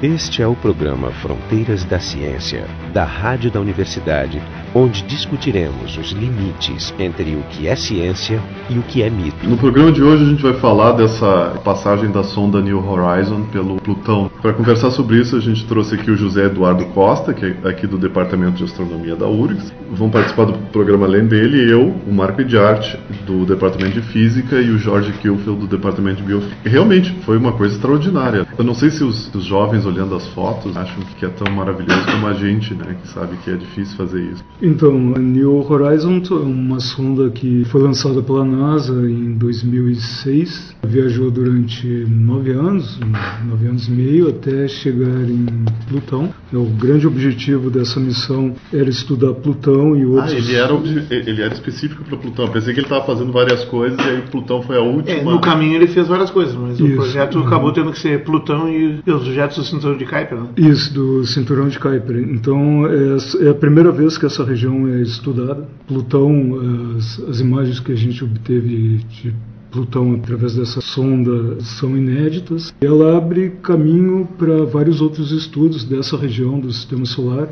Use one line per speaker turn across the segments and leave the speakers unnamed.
Este é o programa Fronteiras da Ciência, da Rádio da Universidade, onde discutiremos os limites entre o que é ciência e o que é mito.
No programa de hoje a gente vai falar dessa passagem da sonda New Horizon pelo Plutão. Para conversar sobre isso, a gente trouxe aqui o José Eduardo Costa, que é aqui do Departamento de Astronomia da URGS. Vão participar do programa além dele, eu, o Marco Ediarte, do Departamento de Física, e o Jorge Kilfield, do Departamento de Biofísica. Realmente foi uma coisa extraordinária. Eu não sei se os, os jovens olhando as fotos acham que é tão maravilhoso como a gente, né, que sabe que é difícil fazer isso.
Então, a New Horizon é uma sonda que foi lançada pela NASA em 2006, viajou durante nove anos, nove anos e meio, até chegar em Plutão. O grande objetivo dessa missão era estudar Plutão e outros.
Ah, ele era, ele era específico para Plutão. Pensei que ele estava fazendo várias coisas e aí Plutão foi a última.
É, no caminho ele fez várias coisas, mas Isso. o projeto uhum. acabou tendo que ser Plutão e os objetos do cinturão de Kuiper, né?
Isso, do cinturão de Kuiper. Então é, é a primeira vez que essa região é estudada. Plutão, as, as imagens que a gente obteve de Plutão através dessa sonda são inéditas. Ela abre caminho para vários outros estudos dessa região do Sistema Solar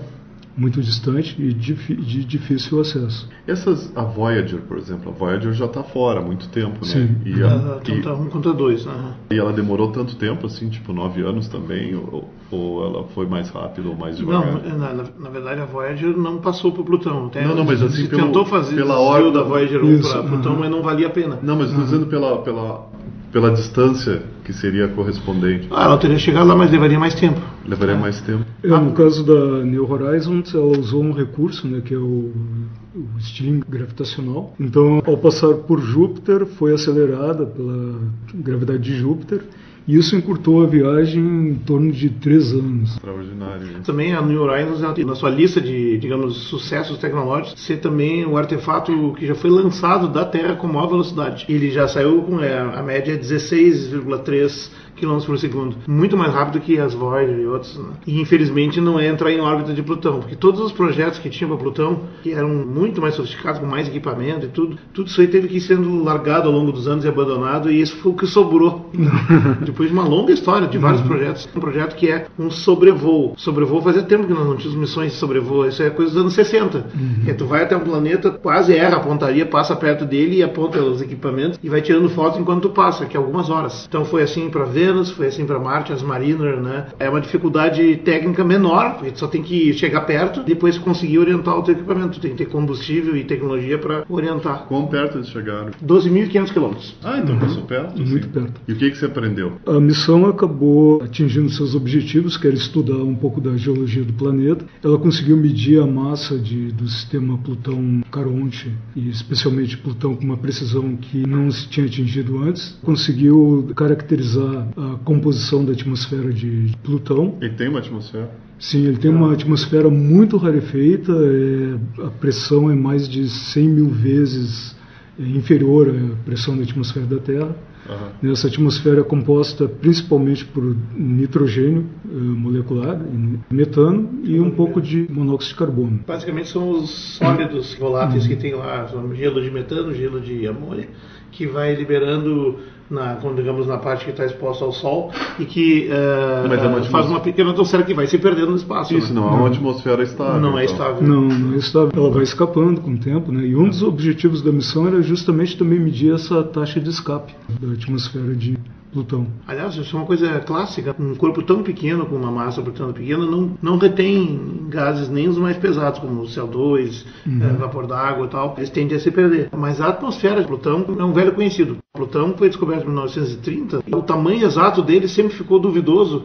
muito distante e de difícil acesso.
Essas, a Voyager, por exemplo, a Voyager já está fora há muito tempo, né?
Sim.
E a, então tá um contra dois,
né? E ela demorou tanto tempo, assim, tipo nove anos também, ou, ou ela foi mais rápido ou mais devagar?
Não, na, na verdade a Voyager não passou para Plutão.
Até não, não, mas assim, pelo,
tentou fazer
pela ordem
da Voyager 1 para Plutão, uhum. mas não valia a pena.
Não, mas estou uhum. dizendo pela, pela pela distância que seria correspondente.
Ah, ela teria chegado lá, mas levaria mais tempo.
Levaria é. mais tempo.
É, no caso da New Horizons, ela usou um recurso, né, que é o, o estilingue gravitacional. Então, ao passar por Júpiter, foi acelerada pela gravidade de Júpiter e isso encurtou a viagem em torno de três anos.
Extraordinário.
Também a New Horizons, na sua lista de, digamos, sucessos tecnológicos, ser também o artefato que já foi lançado da Terra com maior velocidade. Ele já saiu com é, a média 16,3 km por segundo, muito mais rápido que as Voyager e outros. Né? E infelizmente não é entrar em órbita de Plutão, porque todos os projetos que tinham para Plutão, que eram muito mais sofisticados, com mais equipamento e tudo, tudo isso aí teve que ir sendo largado ao longo dos anos e abandonado, e isso foi o que sobrou. Depois de uma longa história de vários uhum. projetos, um projeto que é um sobrevoo. Sobrevoo fazia tempo que nós não tínhamos missões de sobrevoo, isso é coisa dos anos 60. Uhum. É, tu vai até um planeta, quase erra a pontaria, passa perto dele e aponta os equipamentos e vai tirando fotos enquanto tu passa, que é algumas horas. Então foi assim para Vênus, foi assim para Marte, as Mariner, né? É uma dificuldade técnica menor, porque tu só tem que chegar perto, depois conseguir orientar o teu equipamento. Tem que ter combustível e tecnologia para orientar.
Quão perto eles chegaram?
12.500 quilômetros.
Ah, então passou perto?
Muito perto.
E o que, que você aprendeu?
A missão acabou atingindo seus objetivos, que era estudar um pouco da geologia do planeta. Ela conseguiu medir a massa de, do sistema Plutão-Caronte, e especialmente Plutão com uma precisão que não se tinha atingido antes. Conseguiu caracterizar a composição da atmosfera de Plutão.
Ele tem uma atmosfera?
Sim, ele tem uma atmosfera muito rarefeita, é, a pressão é mais de 100 mil vezes inferior à pressão da atmosfera da Terra. Uhum. Essa atmosfera é composta principalmente por nitrogênio uh, molecular, metano e um pouco de monóxido de carbono.
Basicamente são os sólidos voláteis uhum. que tem lá, gelo de metano, gelo de amônia, que vai liberando na, digamos, na parte que está exposta ao sol e que uh, é uma faz uma pequena atmosfera que vai se perdendo no espaço.
Isso, né? não é uma atmosfera estável.
Não é então. é estável.
Não, não é estável. Ela vai escapando com o tempo, né? E um dos objetivos da missão era justamente também medir essa taxa de escape da atmosfera de Plutão.
Aliás, isso é uma coisa clássica. Um corpo tão pequeno, com uma massa tão pequena, não, não retém gases nem os mais pesados, como o CO2, uhum. é, vapor d'água e tal. Eles tendem a se perder. Mas a atmosfera de Plutão é um velho conhecido. Plutão foi descoberto em 1930 e o tamanho exato dele sempre ficou duvidoso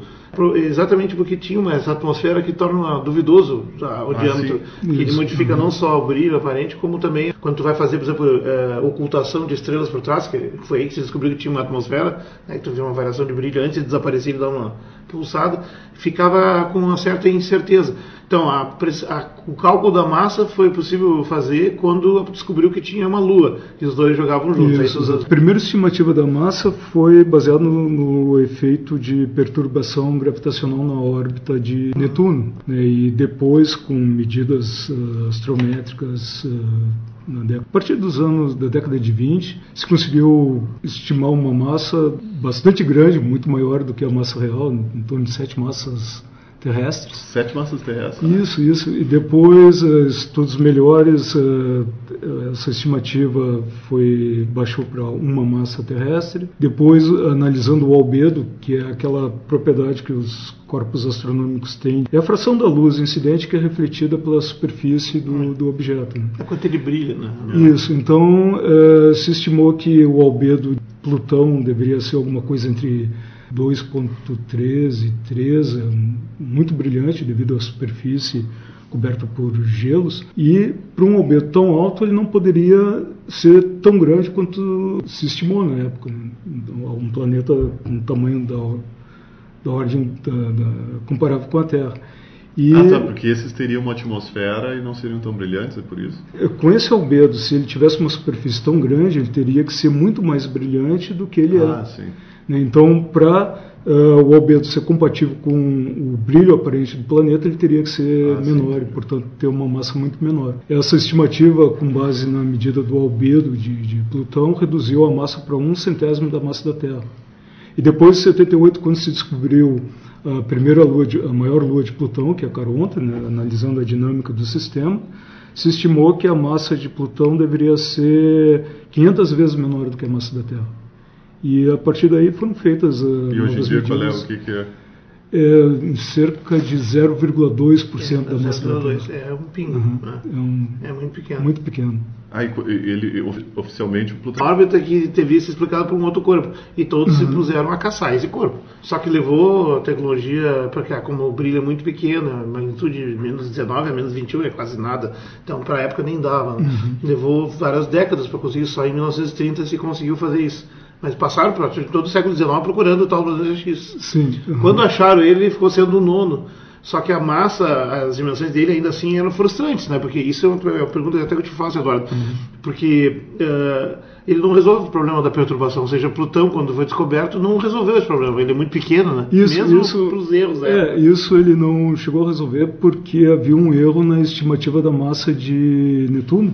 exatamente porque tinha uma, essa atmosfera que torna duvidoso o ah, diâmetro, sim. que ele modifica não só o brilho aparente, como também quando tu vai fazer, por exemplo, é, ocultação de estrelas por trás, que foi aí que se descobriu que tinha uma atmosfera, né, que tu vê uma variação de brilho antes de desaparecer e dar uma pulsada, ficava com uma certa incerteza. Então, a, a, o cálculo da massa foi possível fazer quando descobriu que tinha uma lua, e os dois jogavam juntos.
Isso, a primeira estimativa da massa foi baseada no, no, efeito de perturbação gravitacional na órbita de Netuno, né, e depois, com medidas uh, astrométricas uh. A partir dos anos da década de 20, se conseguiu estimar uma massa bastante grande, muito maior do que a massa real, em torno de sete massas terrestres.
Sete massas terrestres.
Isso, isso. E depois, uh, estudos melhores, uh, essa estimativa foi baixou para uma massa terrestre. Depois, analisando o albedo, que é aquela propriedade que os corpos astronômicos têm, é a fração da luz incidente que é refletida pela superfície do, do objeto. Né?
É quanto ele brilha, né?
Isso. Então, uh, se estimou que o albedo de Plutão deveria ser alguma coisa entre 2.13 e 3, é muito brilhante devido à superfície coberta por gelos, e para um albedo tão alto ele não poderia ser tão grande quanto se estimou na época. Né? Um planeta com tamanho da, da ordem da, da, comparável com a Terra.
E, ah, tá, porque esses teriam uma atmosfera e não seriam tão brilhantes, é por isso?
É, com esse albedo, se ele tivesse uma superfície tão grande, ele teria que ser muito mais brilhante do que ele
ah,
é.
Sim.
Né? Então, para uh, o albedo ser compatível com o brilho aparente do planeta, ele teria que ser ah, menor sim. e, portanto, ter uma massa muito menor. Essa estimativa, com base na medida do albedo de, de Plutão, reduziu a massa para um centésimo da massa da Terra. E depois de 78, quando se descobriu a primeira lua, de, a maior lua de Plutão, que é a Caronte, né, analisando a dinâmica do sistema, se estimou que a massa de Plutão deveria ser 500 vezes menor do que a massa da Terra. E a partir daí foram feitas uh,
E hoje em dia qual é o que, que é?
É, cerca de 0,2% é, da massa da Terra.
É um pingo. Uhum. Né?
É, um,
é, muito pequeno.
Muito pequeno.
Ah, ele, oficialmente o
Plutão. A órbita que teve isso explicado por um outro corpo. E todos uhum. se puseram a caçar esse corpo. Só que levou a tecnologia, porque como o brilho é muito pequeno, magnitude menos 19 a menos 21 é quase nada. Então, para a época nem dava. Né? Uhum. Levou várias décadas para conseguir, só em 1930 se conseguiu fazer isso. Mas passaram por todo o século XIX procurando o tal Brasileiro X.
Sim.
Uhum. Quando acharam ele, ele ficou sendo o nono. Só que a massa, as dimensões dele ainda assim eram frustrantes, né? Porque isso é uma, é uma pergunta que até que eu te faço, Eduardo. Uhum. Porque uh, ele não resolve o problema da perturbação. Ou seja, Plutão, quando foi descoberto, não resolveu esse problema. Ele é muito pequeno, né?
Isso,
Mesmo
isso,
os erros.
É, isso ele não chegou a resolver porque havia um erro na estimativa da massa de Netuno.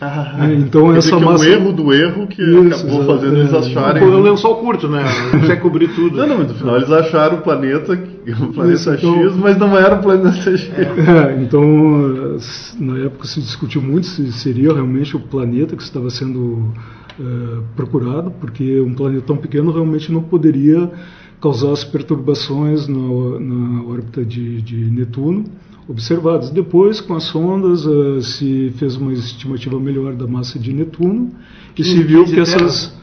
Ah, é, então essa
é massa...
um erro do erro que Isso, acabou fazendo é, eles acharem.
Foi um lençol curto, né? Não quer cobrir tudo.
Não, não, mas no final eles acharam o planeta, o planeta Isso, X, então... mas não era o planeta X.
É. então, na época se discutiu muito se seria realmente o planeta que estava sendo é, procurado, porque um planeta tão pequeno realmente não poderia causar as perturbações na, na órbita de, de Netuno observados. Depois, com as sondas, uh, se fez uma estimativa melhor da massa de Netuno e se viu que essas.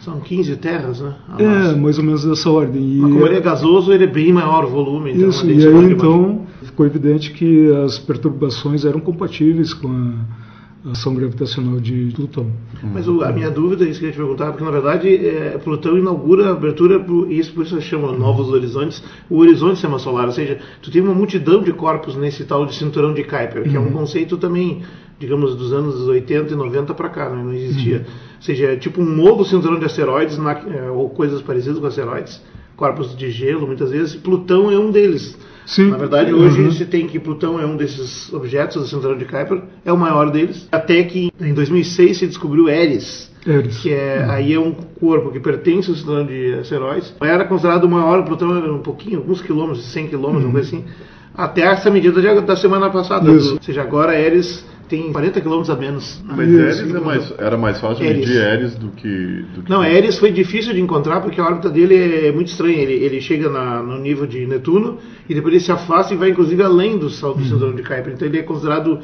São 15 terras, né?
É, massa. mais ou menos dessa ordem. E
Mas como ele é gasoso, ele é bem maior o volume.
Então Isso, e aí então ficou evidente que as perturbações eram compatíveis com a ação gravitacional de Plutão.
Mas o, a minha dúvida, isso que eu ia te perguntar, porque na verdade é, Plutão inaugura a abertura, pro, isso por isso se chama Novos Horizontes, o horizonte sistema solar, ou seja, tu tem uma multidão de corpos nesse tal de cinturão de Kuiper, que uhum. é um conceito também, digamos, dos anos 80 e 90 para cá, né? não existia. Uhum. Ou seja, é tipo um novo cinturão de asteroides, na, é, ou coisas parecidas com asteroides, corpos de gelo, muitas vezes, Plutão é um deles.
Sim.
Na verdade, hoje uhum. se tem que Plutão é um desses objetos do cinturão de Kuiper, é o maior deles. Até que em 2006 se descobriu Eris,
Eris.
que é, uhum. aí é um corpo que pertence ao cinturão de asteroides. Era considerado o maior, Plutão era um pouquinho, alguns quilômetros, 100 quilômetros, uhum. uma coisa assim. Até essa medida da semana passada. Ou seja, agora Eris tem 40 quilômetros a menos.
Mas Eris é mais, era mais fácil Eris. medir Eris do que, do que.
Não, Eris foi difícil de encontrar porque a órbita dele é muito estranha. Ele, ele chega na, no nível de Netuno e depois ele se afasta e vai inclusive além do, do cinturão de Kuiper. Então ele é considerado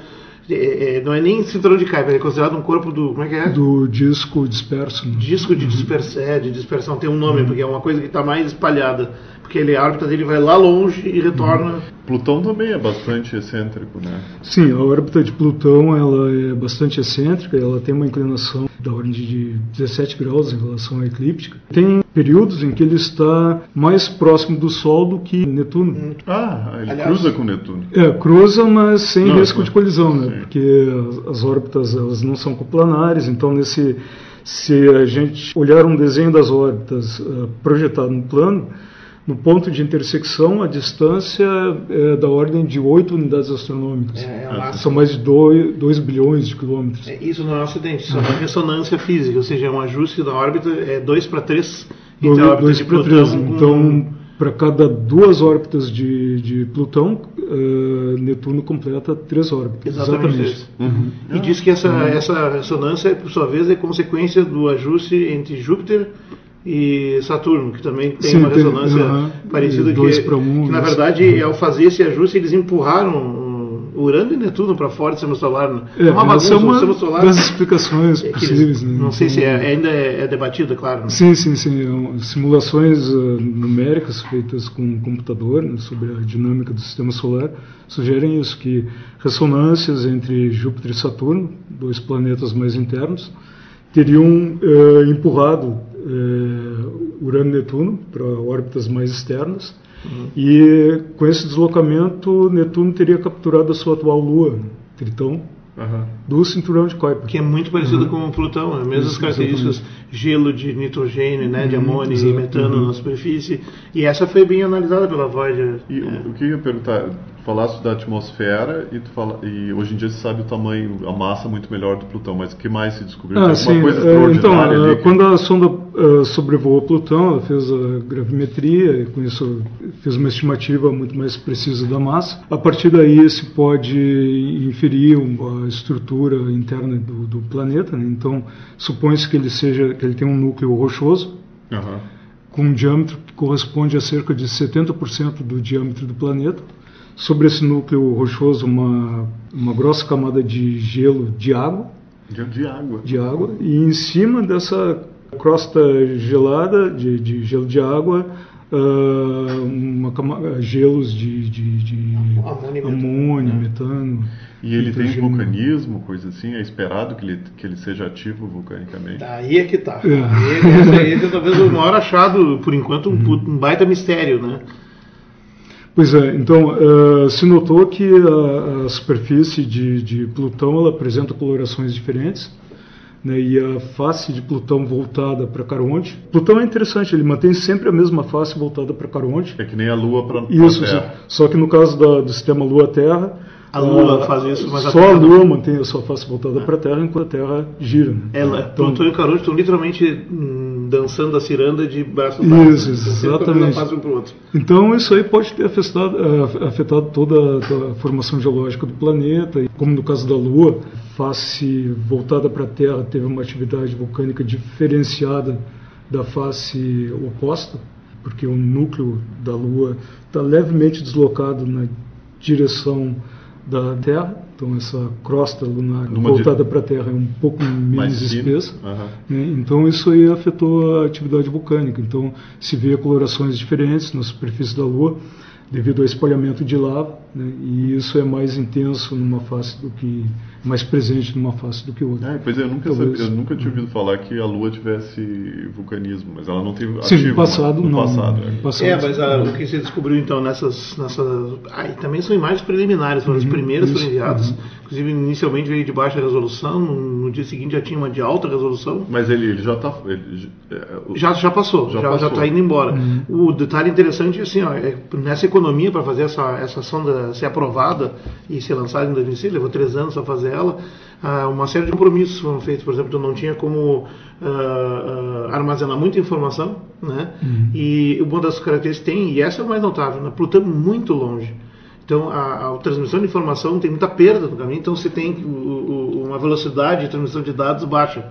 é, é, não é nem cinturão de Kuiper, é considerado um corpo do. Como é que é?
Do disco disperso.
Disco de, dispers, é, de dispersão, tem um nome, uhum. porque é uma coisa que está mais espalhada porque ele, a órbita dele vai lá longe e retorna.
Plutão também é bastante excêntrico, né?
Sim, a órbita de Plutão ela é bastante excêntrica, ela tem uma inclinação da ordem de 17 graus em relação à eclíptica. Tem períodos em que ele está mais próximo do Sol do que Netuno. Hum.
Ah, ele Aliás, cruza com Netuno.
É, cruza, mas sem não, risco de colisão, né? Sim. Porque as, as órbitas elas não são coplanares, então nesse se a gente olhar um desenho das órbitas uh, projetado no plano, no ponto de intersecção, a distância é da ordem de 8 unidades astronômicas.
É, é
São mais de 2, 2 bilhões de quilômetros.
É, isso não é um acidente, isso é uma ressonância física, ou seja, é um ajuste da órbita, é 2 para 3 entre a órbita
2
de
para
Plutão
3.
com-
Então, para cada duas órbitas de, de Plutão, eh, Netuno completa três órbitas.
Exatamente, isso. E diz que essa, essa ressonância, por sua vez, é consequência do ajuste entre Júpiter e Saturno, que também tem
Sim,
uma
tem,
ressonância
aham.
parecida
E dois
que,
um,
que, na verdade, ao fazer esse ajuste, eles empurraram um, Urano e Netuno para fora do sistema solar. né?
É,
uma bagunça
é uma
sistema solar.
das explicações
é
possíveis.
eles-
né?
Não sei
Então,
se é- ainda é, é debatido, é claro. né?
Sim, sim, sim. É Simulações ah, numéricas feitas com um computador né, sobre a dinâmica do sistema solar sugerem isso, que ressonâncias entre Júpiter e Saturno, dois planetas mais internos, teriam eh, empurrado eh, Urano e Netuno para órbitas mais externas. E com esse deslocamento, Netuno teria capturado a sua atual Lua, Tritão,
Aham.
do cinturão de Kuiper.
Que é muito parecido com o Plutão, as mesmas
Isso,
características, gelo de nitrogênio, né, de
Uhum,
amônio e metano
uhum.
na superfície. E essa foi bem analisada pela Voyager.
E o- o que eu ia perguntar, falaste da atmosfera e, tu fala, e hoje em dia se sabe o tamanho, a massa muito melhor do Plutão, mas o que mais se descobriu?
Ah,
Tem
sim.
coisa
é, Então,
extraordinária
é,
ali?
quando a sonda é, sobrevoou Plutão, ela fez a gravimetria e com isso fez uma estimativa muito mais precisa da massa. A partir daí se pode inferir uma- a estrutura interna do, do planeta. né? Então, supõe-se que ele seja, que ele tem um núcleo rochoso
Aham.
com um diâmetro que corresponde a cerca de 70% do diâmetro do planeta. Sobre esse núcleo rochoso, uma, uma grossa camada de gelo de água
De, de água.
de água e em cima dessa crosta gelada de, de gelo de água ah, uma cama- gelos de, de, de
Amônio e metano.
E ele tem vulcanismo, coisa assim? É esperado que ele, que ele seja ativo vulcanicamente?
Aí é que tá.
É.
Esse aí é talvez o maior achado, por enquanto, um, pu- um baita mistério, né?
Pois é, então ah, se notou que a, a superfície de, de Plutão ela apresenta colorações diferentes. Né, e a face de Plutão voltada para Caronte. Plutão é interessante, ele mantém sempre a mesma face voltada para Caronte.
É que nem a Lua para
Isso,
Terra.
só que no caso da- do sistema Lua-Terra,
A Lua
ah,
faz isso, mas a
só a
Terra não.
Lua mantém a sua face voltada para a Terra enquanto a Terra gira. né?
Ela,
Então,
Plutão e Caronte estão literalmente hum, dançando a ciranda de braços dados.
Isso,
Estão sempre
exatamente.
um outro.
então isso aí pode ter afetado, ah, afetado toda a, formação geológica do planeta, como no caso da Lua, face voltada para a Terra teve uma atividade vulcânica diferenciada da face oposta, porque o núcleo da Lua está levemente deslocado na direção da Terra, então essa crosta lunar
Numa
voltada
di-
para a Terra é um pouco menos espessa.
Aham.
né? Então isso aí afetou a atividade vulcânica. Então se vê colorações diferentes na superfície da Lua devido ao espalhamento de lava, né? e isso é mais intenso numa face do que mais presente numa face do que outra.
Ah, pois é, eu nunca,
Talvez.
sabia- eu nunca tinha ouvido falar que a Lua tivesse vulcanismo, mas ela não teve
Sim,
ativo,
no passado
no
não.
passado, é.
passado,
É, mas a- o que se descobriu então nessas. nessas ah, e também são imagens preliminares, foram as primeiras que foram
Uhum,
enviadas.
uhum.
Inclusive, inicialmente veio de baixa resolução, no, no dia seguinte já tinha uma de alta resolução.
Mas ele, ele já está. É, o-
Já, já passou,
Já
está indo embora.
Uhum.
O detalhe interessante é assim, ó, é, nessa economia para fazer essa, essa sonda ser aprovada e ser lançada em 2006, levou três anos para fazer ela, ah, uma série de compromissos foram feitos. Por exemplo, tu não tinha como ah, ah, armazenar muita informação, né? E uma das características tem, e essa é o mais notável, né? Plutão é muito longe. Então, a, a transmissão de informação tem muita perda no caminho, então você tem o- o- uma velocidade de transmissão de dados baixa.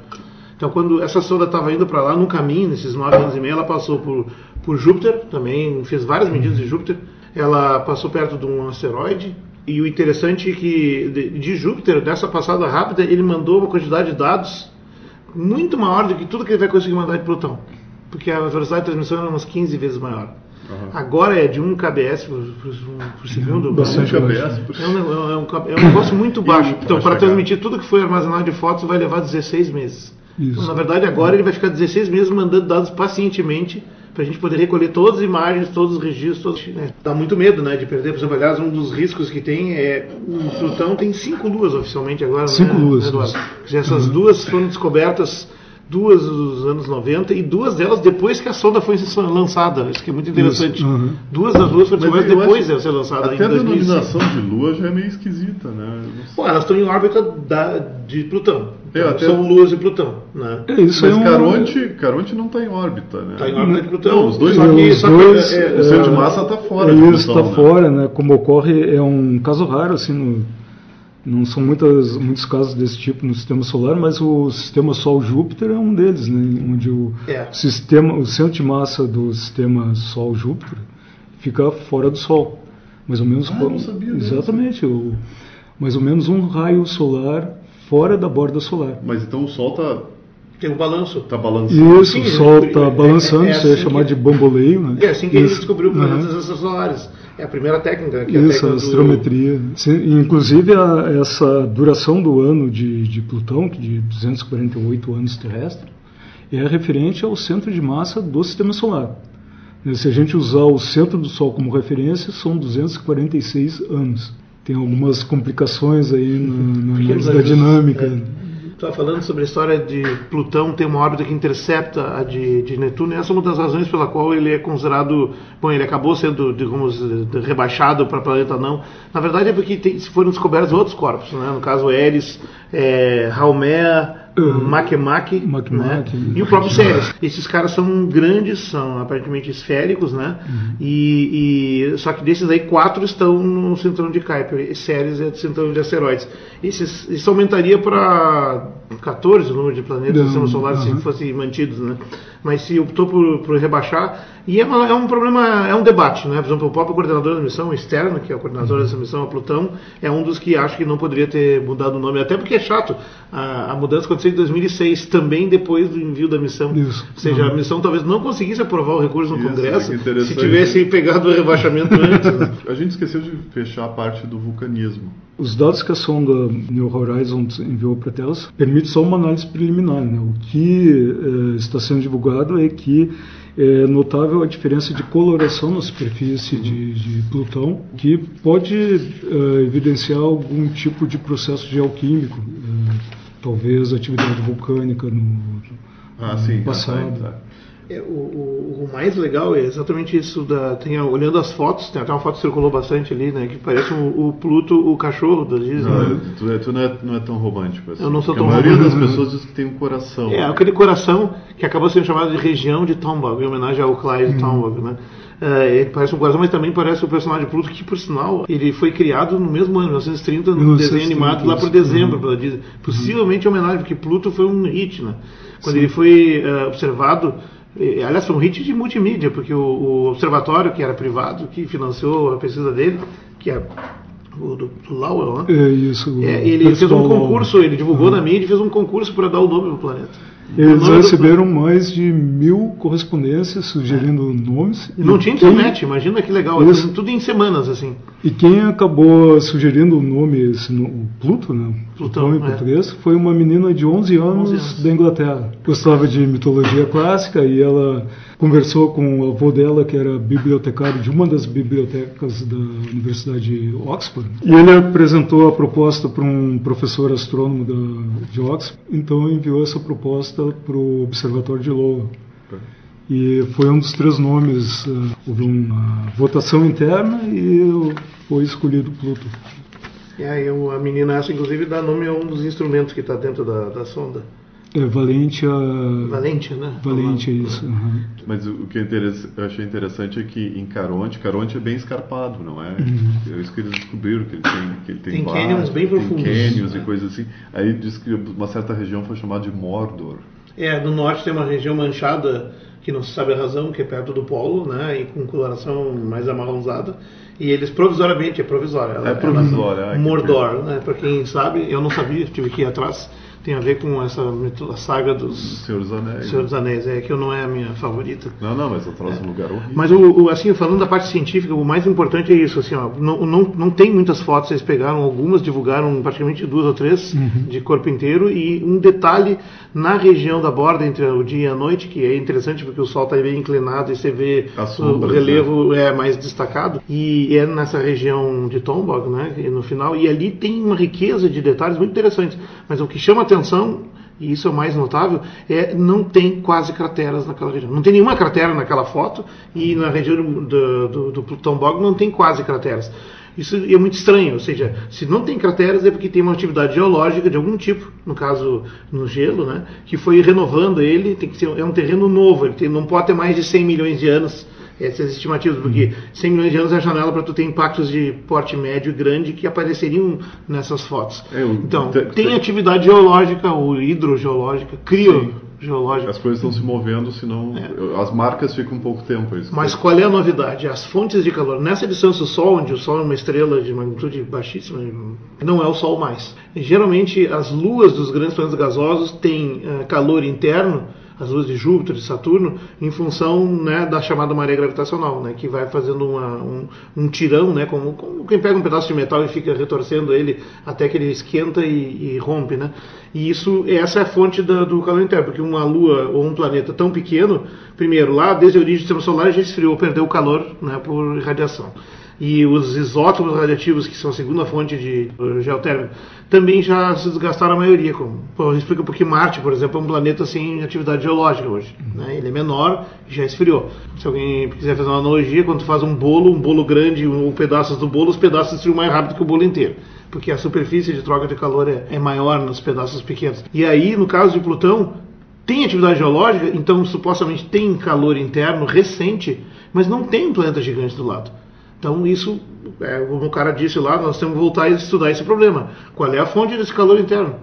Então, quando essa sonda estava indo para lá, no caminho, nesses nove anos e meio, ela passou por, por Júpiter, também fez várias medidas de Júpiter. Ela passou perto de um asteroide. E o interessante é que de, de Júpiter, dessa passada rápida, ele mandou uma quantidade de dados muito maior do que tudo que ele vai conseguir mandar de Plutão. Porque a velocidade de transmissão era umas 15 vezes maior. Agora é de 1 kbs por, segundo.
Bastante baixo.
vi essa-
É um, nego- é um- é um negócio muito baixo. Então, para
chegar?
transmitir tudo que foi armazenado de fotos vai levar 16 meses. Então, na verdade, agora ele vai ficar 16 meses mandando dados pacientemente para a gente poder recolher todas as imagens, todos os registros. Todos, né? Dá muito medo né, de perder. Por exemplo, aliás, um dos riscos que tem é. O Plutão tem cinco luas oficialmente agora.
Cinco
né,
luas,
dizer, Essas duas foram descobertas duas dos anos 90 e duas delas depois que a sonda foi lançada. Isso que é muito interessante.
Isso, uhum.
Duas das duas foram
eu
depois de ser lançada.
Até a
em 2005.
denominação de Lua já é meio esquisita, né?
Pô, elas estão em órbita da, de Plutão.
É, até-
São luas de Plutão. Né?
É, isso
Mas
é um...
Caronte, Caronte não está em órbita, né?
Tá em órbita de Plutão.
Não, os dois
só que,
os
só que,
dois,
é,
O centro de massa está fora
Isso está
né?
fora, né? Como ocorre, é um caso raro, assim, no- não são muitas, muitos casos desse tipo no sistema solar, mas o sistema Sol-Júpiter é um deles, né? Onde o
É.
sistema, o centro de massa do sistema Sol-Júpiter fica fora do Sol, mais ou menos.
Ah, eu não sabia disso.
Exatamente, o, mais ou menos um raio solar fora da borda solar.
Mas então o Sol está
tem um balanço.
tá balançando.
Isso,
Sim,
o Sol
é-
está
é-
balançando,
é
isso é
assim
chamado
que-
de bamboleio, né?
É assim que a gente
Isso.
descobriu
Aham.
planetas extrasolares. É a primeira técnica. Que é a
Isso,
técnica
a
do-
astrometria. Sim, Inclusive, a- essa duração do ano de, de Plutão, que de 248 anos terrestres, é referente ao centro de massa do Sistema Solar. Né, Se a gente usar o centro do Sol como referência, são 246 anos. Tem algumas complicações aí na, na da dinâmica.
Estava falando sobre a história de Plutão ter uma órbita que intercepta a de, de Netuno, e essa é uma das razões pela qual ele é considerado. Bom, ele acabou sendo, digamos, rebaixado para planeta não. Na verdade é porque tem, foram descobertos outros corpos, né? no caso Eris, é, Haumea, Makemake,
Makemake.
né? e o próprio Ceres. Esses caras são grandes, são aparentemente esféricos, né? E, e- só que desses aí, quatro estão no cinturão de Kuiper. Ceres é do cinturão de asteroides. Esses, isso aumentaria para 14 o número de planetas do sistema solar se
aham.
fossem mantidos, né? Mas se optou por, por rebaixar, e é, uma- é um problema, é um debate, né? Por exemplo, o próprio coordenador da missão, o externo, que é o coordenador dessa missão, a Plutão, é um dos que acha que não poderia ter mudado o nome, até porque é chato. A, a mudança aconteceu em 2006, também depois do envio da missão.
Isso.
Ou seja, a
Uhum.
missão talvez não conseguisse aprovar o recurso no
Isso,
Congresso
que
se tivesse pegado o rebaixamento antes. né?
A gente esqueceu de fechar a parte do vulcanismo.
Os dados que a sonda New Horizons enviou para a Terra permitem só uma análise preliminar. né? O que eh, está sendo divulgado é que é notável a diferença de coloração na superfície de, de Plutão, que pode eh, evidenciar algum tipo de processo geoquímico, talvez atividade vulcânica no,
Ah,
no
sim.
passado.
Ah, tá.
É, o, o- o mais legal é exatamente isso da tem a- olhando as fotos tem até uma foto que circulou bastante ali né que parece o, o Pluto o cachorro da Disney
Não,
né?
tu, é- tu não, é, não é tão romântico assim.
Eu não sou tão
A maioria das
romântico.
pessoas diz que tem um coração.
É, aquele coração que acabou sendo chamado de região de Tombaugh, em homenagem ao Clyde Tombaugh, né? É, ele parece um coração, mas também parece o personagem de Pluto, que por sinal, ele foi criado no mesmo ano, 1930, no
1930,
desenho animado lá por dezembro
Uhum.
pela Disney. Possivelmente em homenagem, porque Pluto foi um hit, né? Quando ele foi eh, observado, aliás, foi um hit de multimídia, porque o, o observatório, que era privado, que financiou a pesquisa dele, que é o do, do Lowell, né?
É isso.
É, ele fez um concurso, ele divulgou na mídia e fez um concurso para dar o nome para o planeta.
Eles
nome do
receberam mais de mil correspondências sugerindo nomes.
E não
E
tinha
quem-
internet, imagina que legal.
Isso.
Tudo em semanas, assim.
E quem acabou sugerindo o nome, esse, o Pluto, né?
Plutão,
em
é.
português, foi uma menina de 11 anos,
11 anos.
da Inglaterra. Gostava de mitologia clássica e ela conversou com o avô dela, que era bibliotecário de uma das bibliotecas da Universidade de Oxford. E ele apresentou a proposta para um professor astrônomo da, de Oxford, então enviou essa proposta para o Observatório de Lowell. E foi um dos três nomes. eh, houve uma votação interna e foi escolhido Pluto.
E aí a menina essa, inclusive, dá nome a um dos instrumentos que está dentro da, da sonda.
É valente a.
Valente, né?
Valente é isso. aham.
Mas o que é eu achei interessante é que em Caronte, Caronte é bem escarpado, não é?
Uhum.
É isso que eles descobriram, que ele tem, que ele tem,
Tem
bares,
canyons bem
tem
profundos.
canyons e coisas assim. Aí diz que uma certa região foi chamada de Mordor.
É, no norte tem uma região manchada, que não se sabe a razão, que é perto do polo, né? E com coloração mais amarronzada. E eles provisoriamente, é provisória. ela-
É provisória,
ela-
ah, que
Mordor, né? Para quem sabe, eu não sabia, tive que ir atrás. Tem a ver com essa saga dos
Senhor dos Anéis.
Senhor dos Anéis, é que eu não é a minha favorita.
Não, não, mas eu trouxe um lugar horrível.
Mas o, o- assim, falando da parte científica, o mais importante é isso, assim, ó, não, não, não tem muitas fotos, eles pegaram algumas, divulgaram praticamente duas ou três de corpo inteiro e um detalhe na região da borda entre o dia e a noite, que é interessante porque o sol está bem inclinado e você vê
As
o relevo é mais destacado e é nessa região de Tombaugh, né, no final, e ali tem uma riqueza de detalhes muito interessantes, mas o que chama atenção e isso é o mais notável, é não tem quase crateras naquela região. Não tem nenhuma cratera naquela foto e na região do, do, do Plutão Bog não tem quase crateras. Isso é muito estranho, ou seja, se não tem crateras é porque tem uma atividade geológica de algum tipo, no caso no gelo, né, que foi renovando ele, tem que ser, é um terreno novo, ele tem, não pode ter mais de 100 milhões de anos essas estimativas, porque 100 milhões de anos é a janela para tu ter impactos de porte médio e grande que apareceriam nessas fotos. É, então, tem atividade geológica ou hidrogeológica, criogeológica.
As coisas estão se movendo, senão é. as marcas ficam um pouco tempo. Isso.
Mas qual é a novidade? As fontes de calor. Nessa distância do Sol, onde o Sol é uma estrela de magnitude baixíssima, não é o Sol mais. geralmente, as luas dos grandes planetas gasosos têm uh, calor interno as luzes de Júpiter, de Saturno, em função né, da chamada maré gravitacional, né, que vai fazendo uma, um, um, tirão, né, como, como, quem pega um pedaço de metal e fica retorcendo ele até que ele esquenta e, e rompe. Né? E isso, essa é a fonte da, do calor interno, porque uma Lua ou um planeta tão pequeno, primeiro, lá desde a origem do sistema solar já esfriou, perdeu o calor né, por radiação e os isótopos radiativos, que são a segunda fonte de geotérmica, também já se desgastaram a maioria. Como, explica porque Marte, por exemplo, é um planeta sem atividade geológica hoje. Né? Ele é menor e já esfriou. Se alguém quiser fazer uma analogia, quando tu faz um bolo, um bolo grande, um, pedaços do bolo, os pedaços esfriam mais rápido que o bolo inteiro. Porque a superfície de troca de calor é, é maior nos pedaços pequenos. E aí, no caso de Plutão, tem atividade geológica, então supostamente tem calor interno recente, mas não tem um planeta gigante do lado. Então, isso, é, como o cara disse lá, nós temos que voltar a estudar esse problema. Qual é a fonte desse calor interno?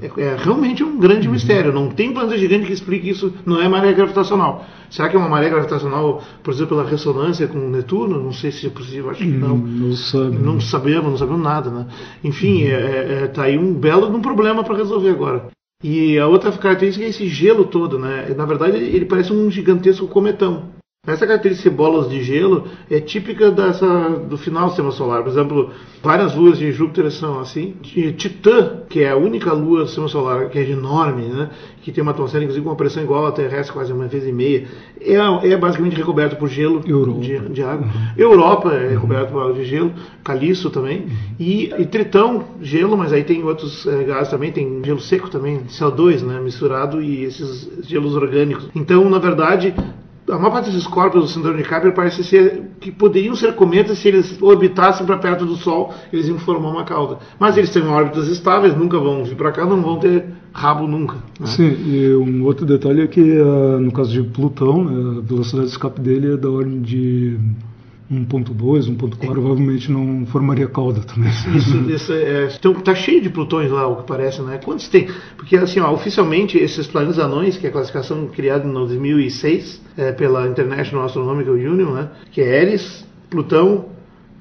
É, é realmente um grande uhum. mistério. Não tem planeta gigante que explique isso. Não é maré gravitacional. Será que é uma maré gravitacional, por exemplo, pela ressonância com Netuno? Não sei se é possível. Acho que não.
Não, sabe,
não sabemos, não sabemos nada. Né? Enfim, está uhum. é, é, tá aí um belo um problema para resolver agora. E a outra característica é esse gelo todo. Né? Na verdade, ele parece um gigantesco cometão. Essa característica de bolas de gelo é típica dessa, do final do sistema solar. Por exemplo, várias luas de Júpiter são assim. Titã, que é a única lua do sistema solar que é enorme, né? que tem uma atmosfera, inclusive, com uma pressão igual à terrestre, quase uma vez e meia, é, é basicamente recoberto por gelo de, de, água. Uhum. Europa é recoberto por água de gelo, Caliço também. Uhum. E, e, Tritão, gelo, mas aí tem outros é, gases também, tem gelo seco também, CO2 né? misturado e esses gelos orgânicos. Então, na verdade, a maior parte desses corpos do cinturão de Kuiper parece ser que poderiam ser cometas se eles orbitassem para perto do Sol, eles iam formar uma cauda. Mas eles têm órbitas estáveis, nunca vão vir para cá, não vão ter rabo nunca. Né?
Sim, e um outro detalhe é que uh, no caso de Plutão, né, a velocidade de escape dele é da ordem de 1.2, 1.4 provavelmente não formaria cauda também.
Isso, isso é, então, tá cheio de plutões lá, o que parece, né? Quantos tem? Porque assim, ó, oficialmente esses planetas anões, que é a classificação criada em 2006 é, pela International Astronomical Union, né? Que é Eris, Plutão,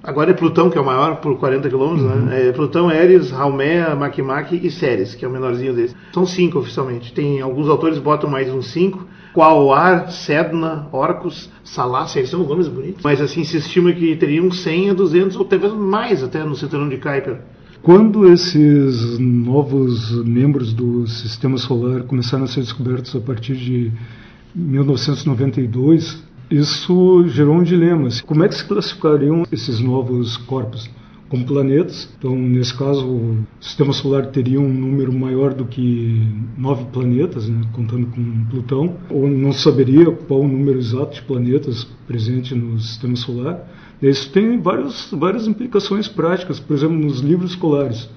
agora é Plutão que é o maior por 40 quilômetros, né? uhum. né? É Plutão, Eris, Haumea, Makemake e Ceres, que é o menorzinho desses. São cinco oficialmente. Tem alguns autores botam mais uns cinco Quauar, Sedna, Orcus, Salácia, eles são nomes bonitos. Mas assim, se estima que teriam 100 a 200 ou talvez mais até no cinturão de Kuiper.
Quando esses novos membros do sistema solar começaram a ser descobertos a partir de 1992, isso gerou um dilema. Como é que se classificariam esses novos corpos? Como planetas. Então, nesse caso, o sistema solar teria um número maior do que nove planetas, né, contando com Plutão, ou não saberia qual o número exato de planetas presente no sistema solar. Isso tem vários, várias implicações práticas, por exemplo, nos livros escolares.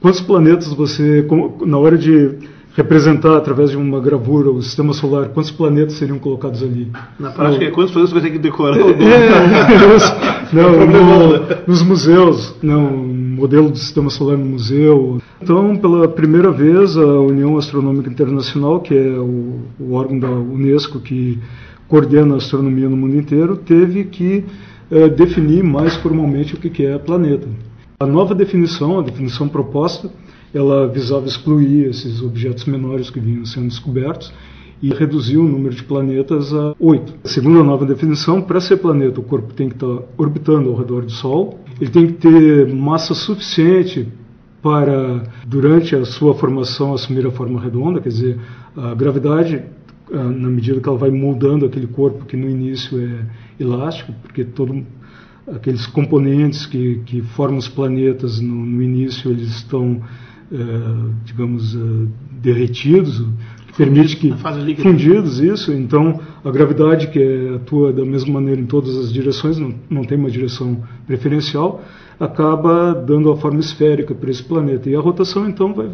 Quantos planetas você, na hora de representar através de uma gravura o sistema solar, quantos planetas seriam colocados ali?
Na prática,
no...
quantos planetas você vai ter que decorar?
É, é, não, no, nos museus, não, modelo do sistema solar no museu. Então, pela primeira vez, a União Astronômica Internacional, que é o, o órgão da Unesco que coordena a astronomia no mundo inteiro, teve que é, definir mais formalmente o que é planeta. A nova definição, a definição proposta, ela visava excluir esses objetos menores que vinham sendo descobertos e reduzir o número de planetas a oito. Segundo a nova definição, para ser planeta, o corpo tem que estar orbitando ao redor do Sol, ele tem que ter massa suficiente para, durante a sua formação, assumir a forma redonda, quer dizer, a gravidade, na medida que ela vai moldando aquele corpo que no início é elástico, porque todo aqueles componentes que, que formam os planetas no, no início eles estão digamos, derretidos, que permite que fundidos isso. Então a gravidade que atua da mesma maneira em todas as direções, não, não tem uma direção preferencial, acaba dando a forma esférica para esse planeta. E a rotação então vai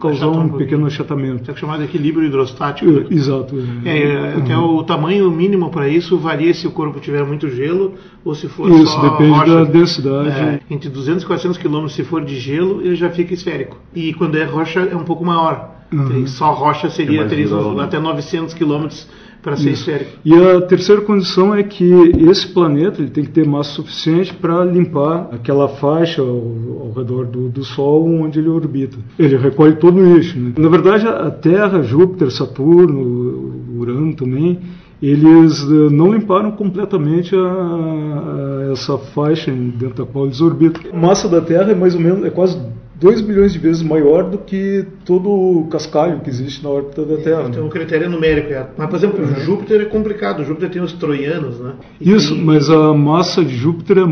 causar um, um pequeno achatamento.
É chamado equilíbrio hidrostático.
É, exato.
É, é, até uhum. o tamanho mínimo para isso varia se o corpo tiver muito gelo ou se for
isso,
só
depende
rocha.
da densidade.
É, entre 200 e 400 quilômetros, se for de gelo, ele já fica esférico. E quando é rocha, é um pouco maior. Uhum. Só rocha seria teria né? até 900 quilômetros para ser esférico.
E a terceira condição é que esse planeta ele tem que ter massa suficiente para limpar aquela faixa ao, ao redor do, do, Sol onde ele orbita. Ele recolhe todo o lixo. Né? Na verdade, a Terra, Júpiter, Saturno, Urano também, eles eh, não limparam completamente a, a essa faixa dentro da qual eles orbitam. A massa da Terra é mais ou menos é quase 2 milhões de vezes maior do que todo o cascalho que existe na órbita da Terra.
Então, né? o critério numérico. É. Mas, por exemplo, uhum. Júpiter é complicado. Júpiter tem os troianos, né?
E Isso, tem... mas a massa de Júpiter é,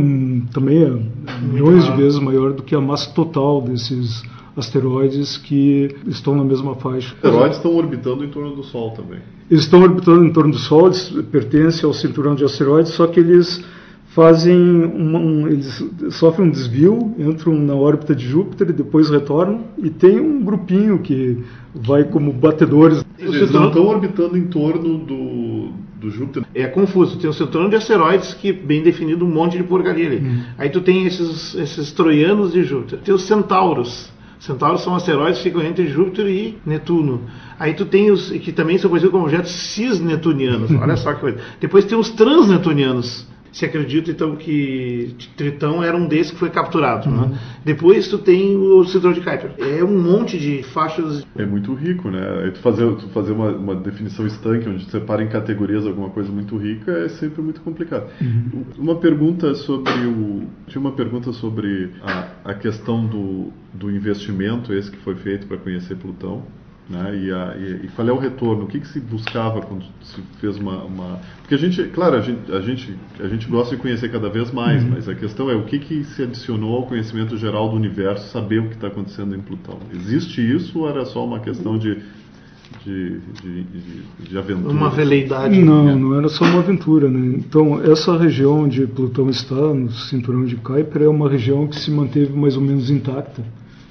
também é milhões de vezes maior do que a massa total desses asteroides que estão na mesma faixa.
Asteroides estão orbitando em torno do Sol também.
Eles estão orbitando em torno do Sol, eles pertencem ao cinturão de asteroides, só que eles fazem uma, um, eles sofrem um desvio, entram na órbita de Júpiter e depois retornam e tem um grupinho que vai como batedores.
Eles não estão orbitando em torno do, do Júpiter.
É confuso. Tem o cinturão de asteroides que bem definido um monte de porcaria ali. Hum. Aí tu tem esses, esses troianos de Júpiter. Tem os centauros. Centauros são asteroides que ficam entre Júpiter e Netuno. Aí tu tem os que também são conhecidos como objetos cisnetunianos. Olha só que coisa. Depois tem os transnetunianos se acredita então que Tritão era um desses que foi capturado. Né? Uhum. Né? Depois tu tem o cinturão de Kuiper. É um monte de faixas.
É muito rico, né? Aí tu fazer, tu fazer uma, uma definição estanque, onde tu separa em categorias alguma coisa muito rica, é sempre muito complicado. Uhum. Uma pergunta sobre o. Tinha uma pergunta sobre a, a questão do, do investimento, esse que foi feito para conhecer Plutão. Né? E, a, e, e, qual é o retorno? O que, que se buscava quando se fez uma, uma, Porque a gente, claro, a gente, a gente, a gente gosta de conhecer cada vez mais, uhum. mas a questão é o que, que se adicionou ao conhecimento geral do universo, saber o que está acontecendo em Plutão. Existe isso ou era só uma questão de, de, de, de, de aventura?
Uma veleidade.
Não, não era só uma aventura. Né? Então, essa região onde Plutão está, no cinturão de Kuiper, é uma região que se manteve mais ou menos intacta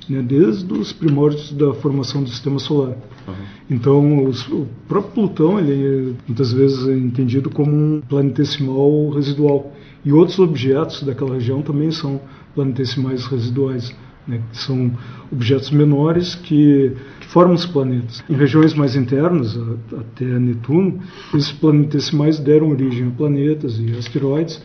né, desde os primórdios da formação do sistema solar. Uhum. Então, os, o próprio Plutão ele é, muitas vezes é entendido como um planetesimal residual. E outros objetos daquela região também são planetesimais residuais. Né, que são objetos menores que, que, formam os planetas. Em regiões mais internas, até Netuno, esses planetesimais deram origem a planetas e asteroides,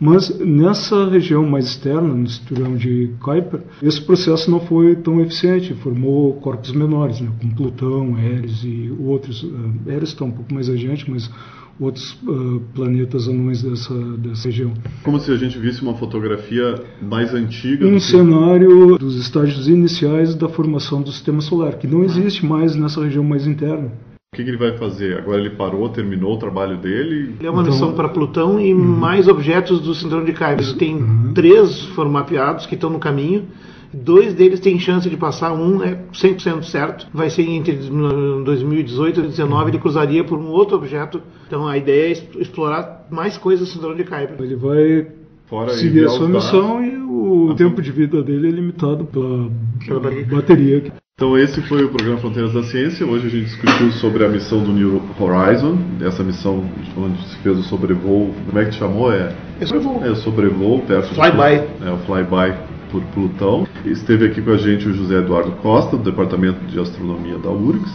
mas nessa região mais externa, no cinturão de Kuiper, esse processo não foi tão eficiente, formou corpos menores, né, como Plutão, Eris e outros. Uh, Eris está um pouco mais adiante, mas outros uh, planetas anões dessa, dessa região.
Como se a gente visse uma fotografia mais antiga.
Um cenário dos estágios iniciais da formação do sistema solar, que não existe mais nessa região mais interna.
O que, que, ele vai fazer? Agora ele parou, terminou o trabalho dele?
Ele é uma então... missão para Plutão e uhum. mais objetos do cinturão de Kuiper. Tem uhum. três foram mapeados que estão no caminho. Dois deles têm chance de passar, um é 100% certo, vai ser entre 2018 e 2019, ele cruzaria por um outro objeto. Então a ideia é explorar mais coisas do cinturão de Kuiper.
Ele vai Fora seguir a sua missão e o tempo de vida dele é limitado pela, pela bateria.
Então esse foi o programa Fronteiras da Ciência. Hoje a gente discutiu sobre a missão do New Horizon, essa missão onde se fez o sobrevoo. Como é que te chamou?
É, é sobrevoo.
É o sobrevoo perto
flyby.
É o flyby por Plutão. Esteve aqui com a gente o José Eduardo Costa, do Departamento de Astronomia da URGS,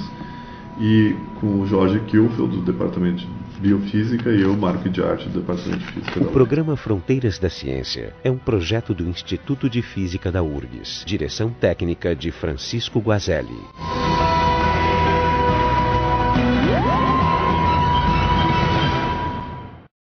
e com o Jorge Kilfield, do Departamento de Biofísica, e eu, Marco de Arte, do Departamento de Física.
O programa Fronteiras da Ciência é um projeto do Instituto de Física da URGS. Direção técnica de Francisco Guazelli.